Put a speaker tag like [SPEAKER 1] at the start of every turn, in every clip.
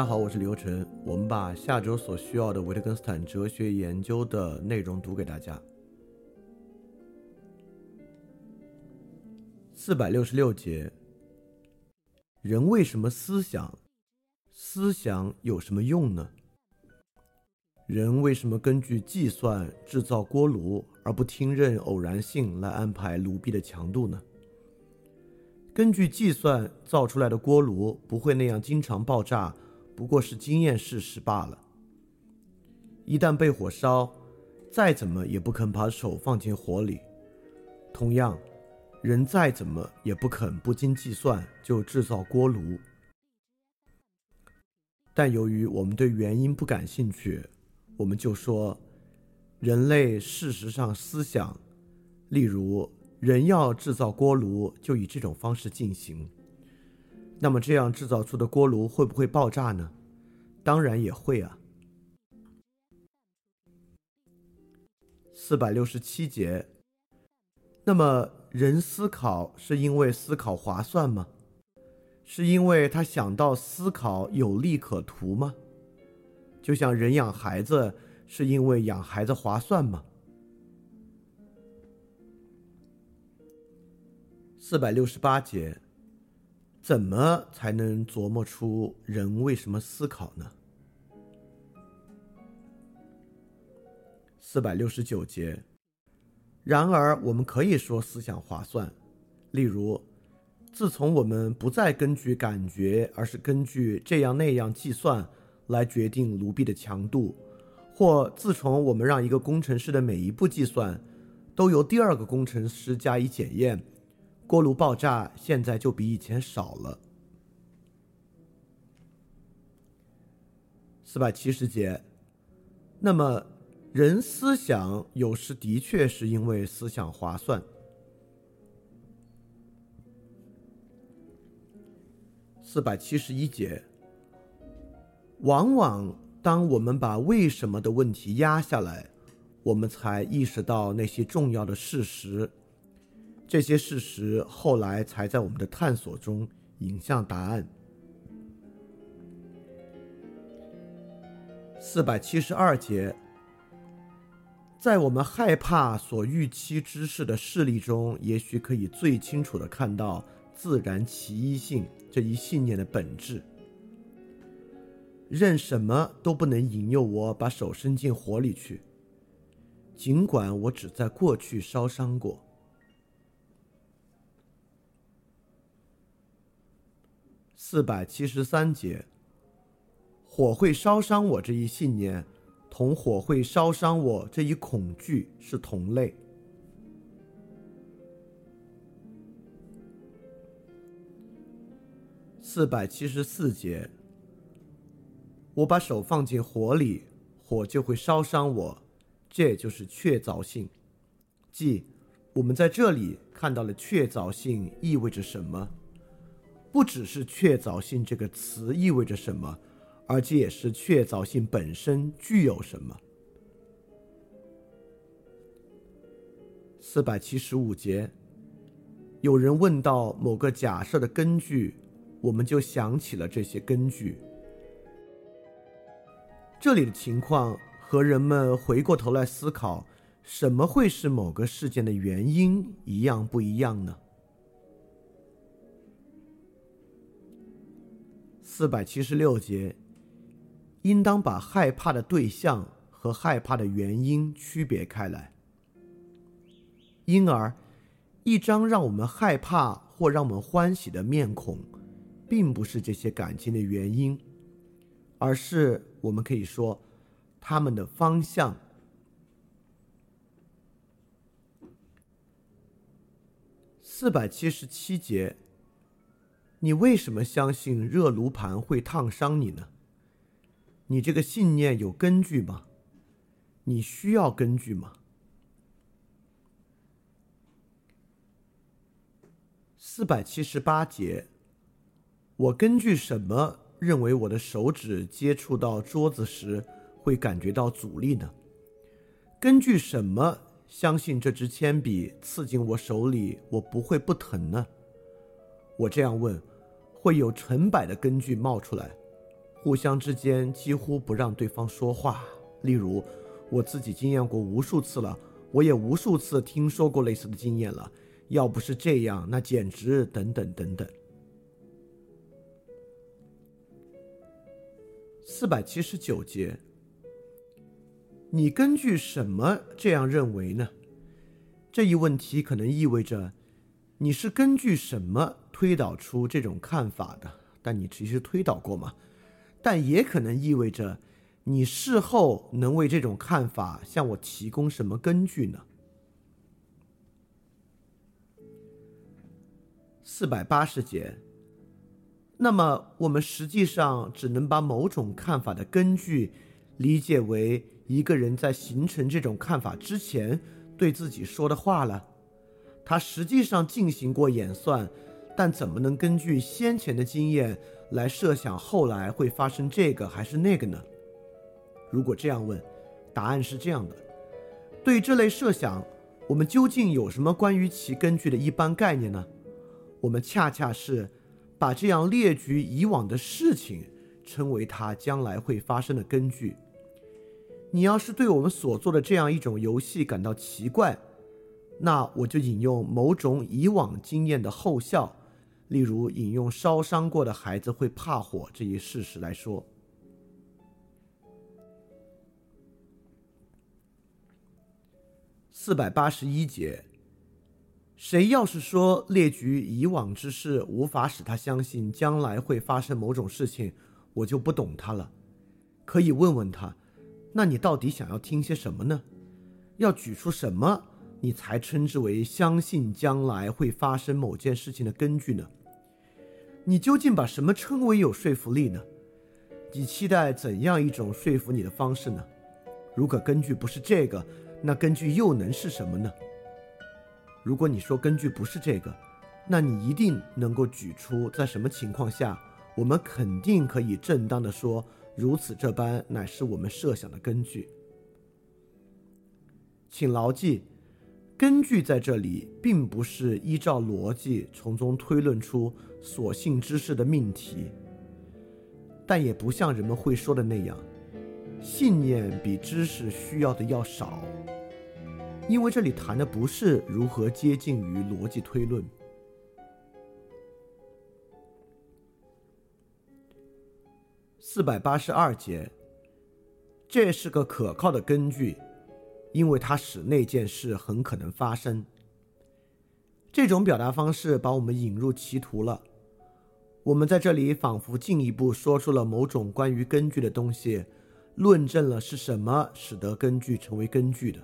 [SPEAKER 1] 大家好，我是刘晨。我们把下周所需要的维特根斯坦哲学研究的内容读给大家。四百六十六节，人为什么思想？思想有什么用呢？人为什么根据计算制造锅炉，而不听任偶然性来安排炉壁的强度呢？根据计算造出来的锅炉不会那样经常爆炸，不过是经验事实罢了。一旦被火烧，再怎么也不肯把手放进火里。同样，人再怎么也不肯不经计算就制造锅炉。但由于我们对原因不感兴趣，我们就说，人类事实上思想，例如。人要制造锅炉，就以这种方式进行。那么这样制造出的锅炉会不会爆炸呢？当然也会啊。四百六十七节。那么人思考是因为思考划算吗？是因为他想到思考有利可图吗？就像人养孩子是因为养孩子划算吗？四百六十八节，怎么才能琢磨出人为什么思考呢？四百六十九节，然而我们可以说思想划算，例如，自从我们不再根据感觉，而是根据这样那样计算来决定炉壁的强度，或自从我们让一个工程师的每一步计算都由第二个工程师加以检验。锅炉爆炸现在就比以前少了。四百七十节，那么人思想有时的确是因为思想划算。四百七十一节，往往当我们把为什么的问题压下来，我们才意识到那些重要的事实。这些事实后来才在我们的探索中引向答案。四百七十二节，在我们害怕所预期之事的事例中，也许可以最清楚的看到自然其一性这一信念的本质。任什么都不能引诱我把手伸进火里去，尽管我只在过去烧伤过。四百七十三节，火会烧伤我这一信念，同火会烧伤我这一恐惧是同类。四百七十四节，我把手放进火里，火就会烧伤我，这就是确凿性。即我们在这里看到了确凿性意味着什么。不只是确凿性这个词意味着什么，而且也是确凿性本身具有什么。四百七十五节，有人问到某个假设的根据，我们就想起了这些根据。这里的情况和人们回过头来思考什么会是某个事件的原因一样不一样呢？四百七十六节，应当把害怕的对象和害怕的原因区别开来。因而，一张让我们害怕或让我们欢喜的面孔，并不是这些感情的原因，而是我们可以说，他们的方向。四百七十七节。你为什么相信热炉盘会烫伤你呢？你这个信念有根据吗？你需要根据吗？四百七十八节，我根据什么认为我的手指接触到桌子时会感觉到阻力呢？根据什么相信这支铅笔刺进我手里我不会不疼呢？我这样问。会有成百的根据冒出来，互相之间几乎不让对方说话。例如，我自己经验过无数次了，我也无数次听说过类似的经验了。要不是这样，那简直……等等等等。四百七十九节，你根据什么这样认为呢？这一问题可能意味着你是根据什么推导出这种看法的？但你其实推导过吗？但也可能意味着你事后能为这种看法向我提供什么根据呢？四百八十节。那么我们实际上只能把某种看法的根据理解为一个人在形成这种看法之前对自己说的话了。他实际上进行过演算，但怎么能根据先前的经验？来设想后来会发生这个还是那个呢？如果这样问，答案是这样的：对这类设想，我们究竟有什么关于其根据的一般概念呢？我们恰恰是把这样列举以往的事情称为它将来会发生的根据。你要是对我们所做的这样一种游戏感到奇怪，那我就引用某种以往经验的后效。例如，引用烧伤过的孩子会怕火这一事实来说，四百八十一节，谁要是说列举以往之事无法使他相信将来会发生某种事情，我就不懂他了。可以问问他，那你到底想要听些什么呢？要举出什么，你才称之为相信将来会发生某件事情的根据呢？你究竟把什么称为有说服力呢？你期待怎样一种说服你的方式呢？如果根据不是这个，那根据又能是什么呢？如果你说根据不是这个，那你一定能够举出在什么情况下，我们肯定可以正当的说如此这般乃是我们设想的根据。请牢记。根据在这里并不是依照逻辑从中推论出所信知识的命题，但也不像人们会说的那样，信念比知识需要的要少，因为这里谈的不是如何接近于逻辑推论。四百八十二节，这是个可靠的根据。因为它使那件事很可能发生。这种表达方式把我们引入歧途了。我们在这里仿佛进一步说出了某种关于根据的东西，论证了是什么使得根据成为根据的。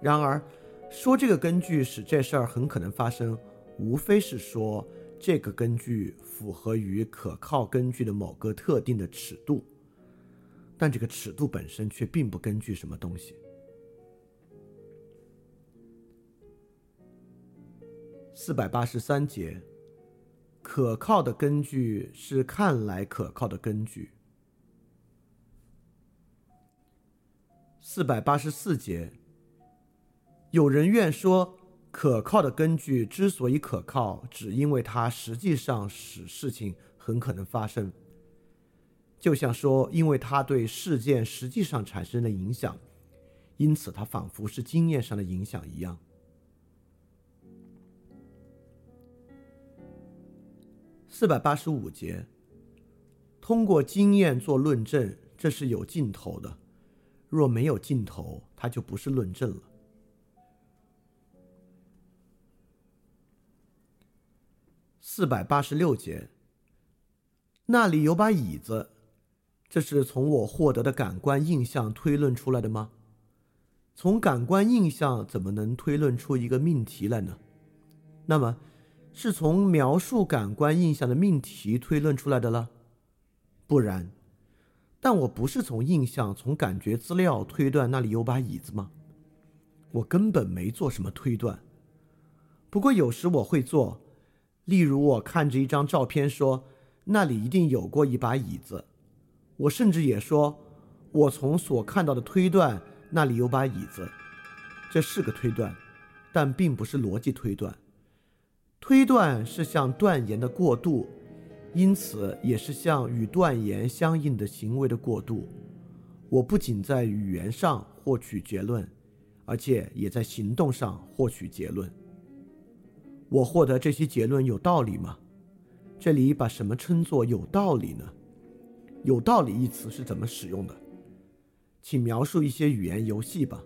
[SPEAKER 1] 然而，说这个根据使这事儿很可能发生，无非是说这个根据符合于可靠根据的某个特定的尺度，但这个尺度本身却并不根据什么东西。四百八十三节，可靠的根据是看来可靠的根据。四百八十四节，有人愿说，可靠的根据之所以可靠，只因为它实际上使事情很可能发生，就像说，因为它对事件实际上产生了影响，因此它仿佛是经验上的影响一样。四百八十五节，通过经验做论证，这是有尽头的。若没有尽头，它就不是论证了。四百八十六节，那里有把椅子，这是从我获得的感官印象推论出来的吗？从感官印象怎么能推论出一个命题来呢？那么。是从描述感官印象的命题推论出来的了，不然，但我不是从印象、从感觉资料推断那里有把椅子吗？我根本没做什么推断。不过有时我会做，例如我看着一张照片说那里一定有过一把椅子，我甚至也说我从所看到的推断那里有把椅子，这是个推断，但并不是逻辑推断。推断是向断言的过渡，因此也是向与断言相应的行为的过渡。我不仅在语言上获取结论，而且也在行动上获取结论。我获得这些结论有道理吗？这里把什么称作有道理呢？有道理一词是怎么使用的？请描述一些语言游戏吧。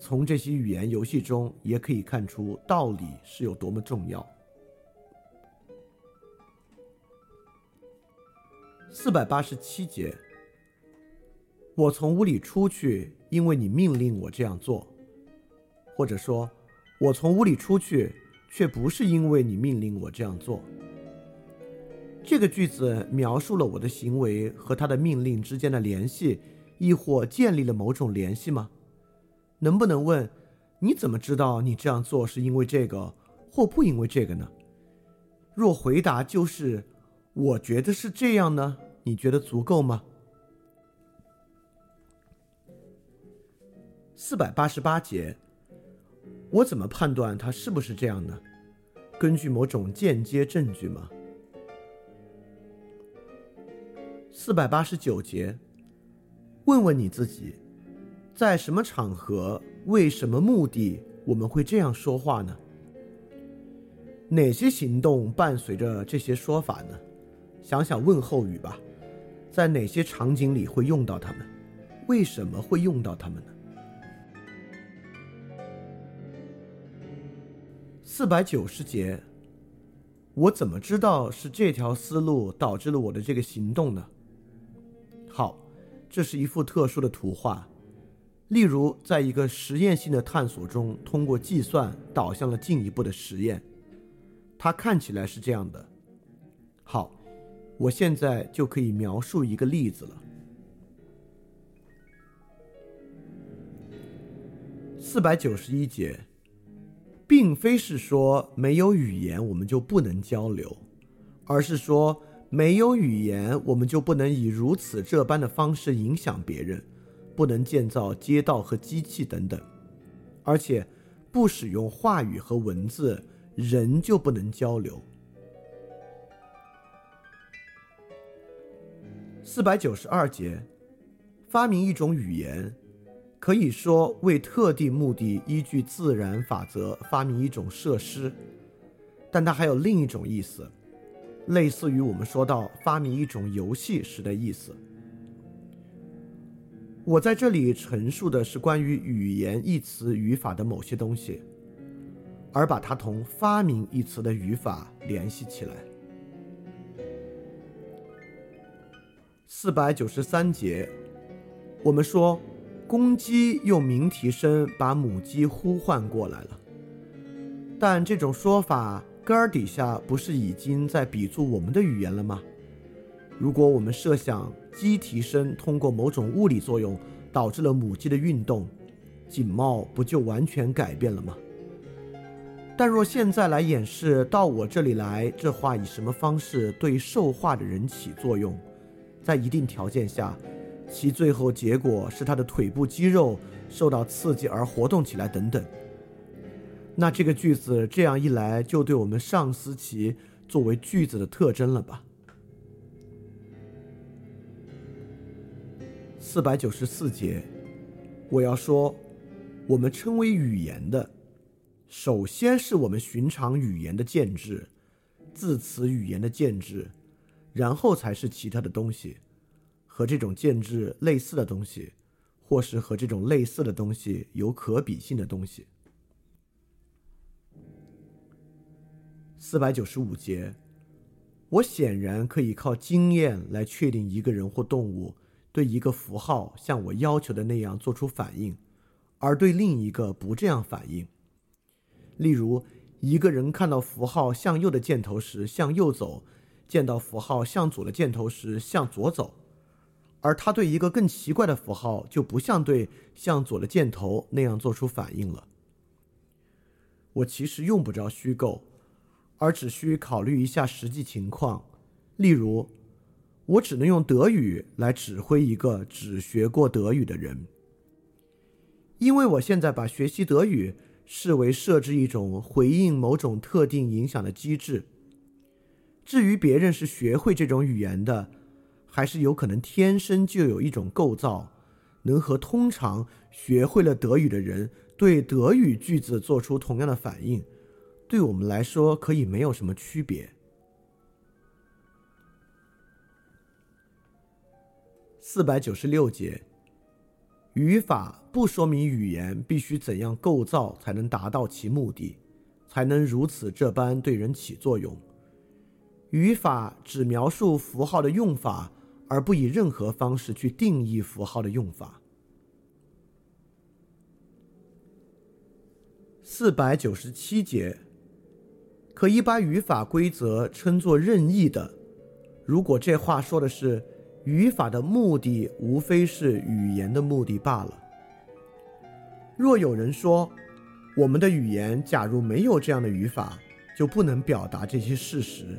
[SPEAKER 1] 从这些语言游戏中也可以看出道理是有多么重要。四百八十七节，我从屋里出去，因为你命令我这样做，或者说，我从屋里出去，却不是因为你命令我这样做。这个句子描述了我的行为和他的命令之间的联系，亦或建立了某种联系吗？能不能问，你怎么知道你这样做是因为这个或不因为这个呢？若回答就是，我觉得是这样呢，你觉得足够吗？四百八十八节，我怎么判断它是不是这样呢？根据某种间接证据吗？四百八十九节，问问你自己。在什么场合、为什么目的，我们会这样说话呢？哪些行动伴随着这些说法呢？想想问候语吧，在哪些场景里会用到它们？为什么会用到它们呢？四百九十节，我怎么知道是这条思路导致了我的这个行动呢？好，这是一幅特殊的图画。例如，在一个实验性的探索中，通过计算导向了进一步的实验，它看起来是这样的。好，我现在就可以描述一个例子了。四百九十一节，并非是说没有语言我们就不能交流，而是说没有语言我们就不能以如此这般的方式影响别人。不能建造街道和机器等等，而且不使用话语和文字，人就不能交流。四百九十二节，发明一种语言，可以说为特定目的依据自然法则发明一种设施，但它还有另一种意思，类似于我们说到发明一种游戏时的意思。我在这里陈述的是关于语言一词语法的某些东西，而把它同发明一词的语法联系起来。四百九十三节，我们说公鸡用鸣啼声把母鸡呼唤过来了，但这种说法根儿底下不是已经在比作我们的语言了吗？如果我们设想鸡啼声通过某种物理作用导致了母鸡的运动，景貌不就完全改变了吗？但若现在来演示到我这里来，这话以什么方式对受话的人起作用，在一定条件下，其最后结果是他的腿部肌肉受到刺激而活动起来等等，那这个句子这样一来就对我们上思其作为句子的特征了吧？四百九十四节，我要说，我们称为语言的，首先是我们寻常语言的建制，字词语言的建制，然后才是其他的东西，和这种建制类似的东西，或是和这种类似的东西有可比性的东西。四百九十五节，我显然可以靠经验来确定一个人或动物。对一个符号像我要求的那样做出反应，而对另一个不这样反应。例如，一个人看到符号向右的箭头时向右走，见到符号向左的箭头时向左走，而他对一个更奇怪的符号就不像对向左的箭头那样做出反应了。我其实用不着虚构，而只需考虑一下实际情况，例如。我只能用德语来指挥一个只学过德语的人，因为我现在把学习德语视为设置一种回应某种特定影响的机制。至于别人是学会这种语言的，还是有可能天生就有一种构造，能和通常学会了德语的人对德语句子做出同样的反应，对我们来说可以没有什么区别。四百九十六节，语法不说明语言必须怎样构造才能达到其目的，才能如此这般对人起作用。语法只描述符号的用法，而不以任何方式去定义符号的用法。四百九十七节，可以把语法规则称作任意的。如果这话说的是语法的目的，无非是语言的目的罢了。若有人说，我们的语言假如没有这样的语法，就不能表达这些事实。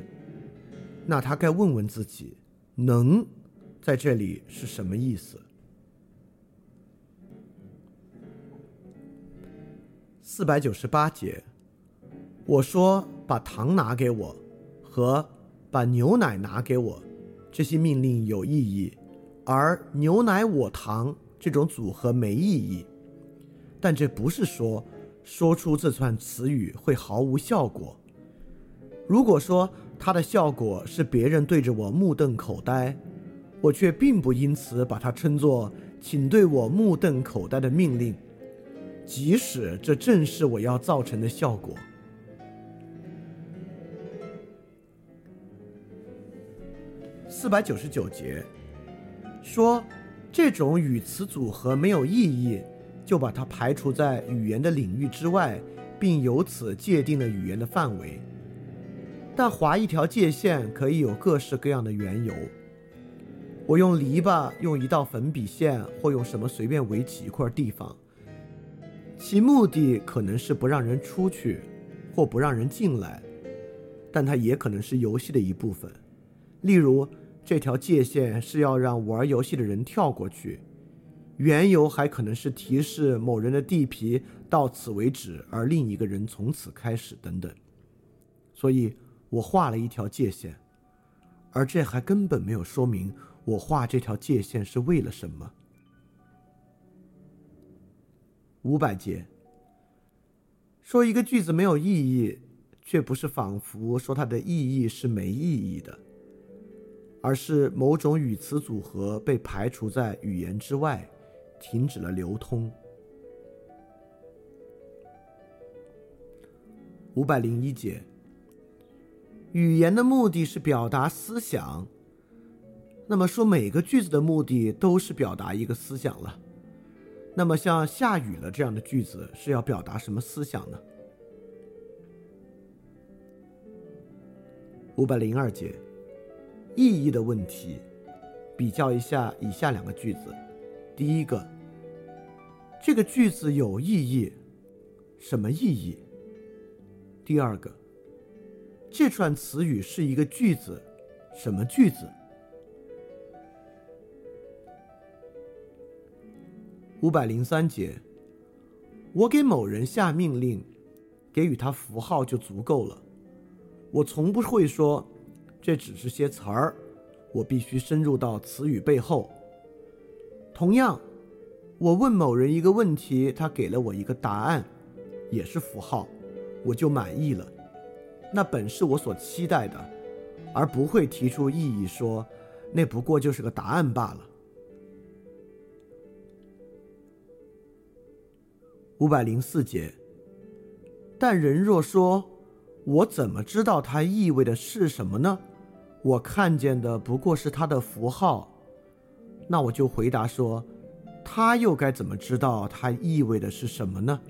[SPEAKER 1] 那他该问问自己，“能”在这里是什么意思？四百九十八节，我说把糖拿给我，和把牛奶拿给我，这些命令有意义，而牛奶我糖这种组合没意义。但这不是说说出这串词语会毫无效果。如果说，它的效果是别人对着我目瞪口呆，我却并不因此把它称作“请对我目瞪口呆”的命令，即使这正是我要造成的效果。四百九十九节说，这种语词组合没有意义，就把它排除在语言的领域之外，并由此界定了语言的范围。但划一条界限可以有各式各样的缘由。我用篱笆，用一道粉笔线，或用什么随便围起一块地方，其目的可能是不让人出去，或不让人进来，但它也可能是游戏的一部分。例如，这条界限是要让玩游戏的人跳过去，缘由还可能是提示某人的地皮到此为止，而另一个人从此开始等等。所以。我画了一条界限，而这还根本没有说明我画这条界限是为了什么。五百节说一个句子没有意义，却不是仿佛说它的意义是没意义的，而是某种语词组合被排除在语言之外，停止了流通。五百零一节。语言的目的是表达思想，那么说每个句子的目的都是表达一个思想了。那么像下雨了这样的句子是要表达什么思想呢？五百零二节，意义的问题，比较一下以下两个句子。第一个，这个句子有意义，什么意义？第二个。这串词语是一个句子，什么句子？五百零三节，我给某人下命令，给予他符号就足够了。我从不会说，这只是些词儿，我必须深入到词语背后。同样，我问某人一个问题，他给了我一个答案，也是符号，我就满意了。那本是我所期待的，而不会提出异议，说那不过就是个答案罢了。五百零四节。但人若说，我怎么知道它意味的是什么呢？我看见的不过是它的符号，那我就回答说，他又该怎么知道它意味的是什么呢？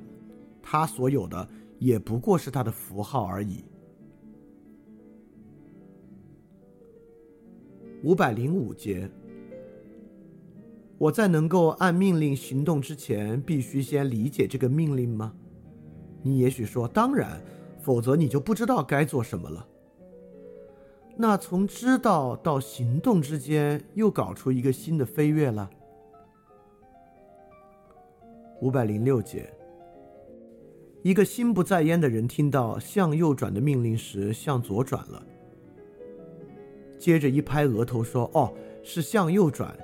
[SPEAKER 1] 他所有的也不过是他的符号而已。五百零五节，我在能够按命令行动之前，必须先理解这个命令吗？你也许说当然，否则你就不知道该做什么了。那从知道到行动之间，又搞出一个新的飞跃了。五百零六节，一个心不在焉的人听到向右转的命令时，向左转了。接着一拍额头说：“哦，是向右转。”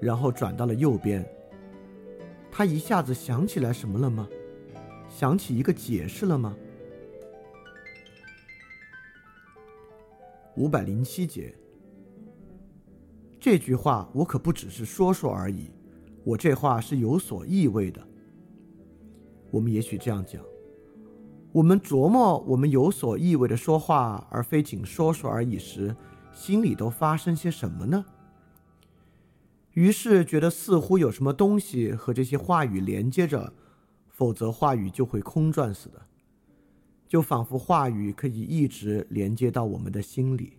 [SPEAKER 1] 然后转到了右边。他一下子想起来什么了吗？想起一个解释了吗？五百零七节。这句话我可不只是说说而已，我这话是有所意味的。我们也许这样讲：我们琢磨我们有所意味的说话，而非仅说说而已时，心里都发生些什么呢？于是觉得似乎有什么东西和这些话语连接着，否则话语就会空转似的，就仿佛话语可以一直连接到我们的心里。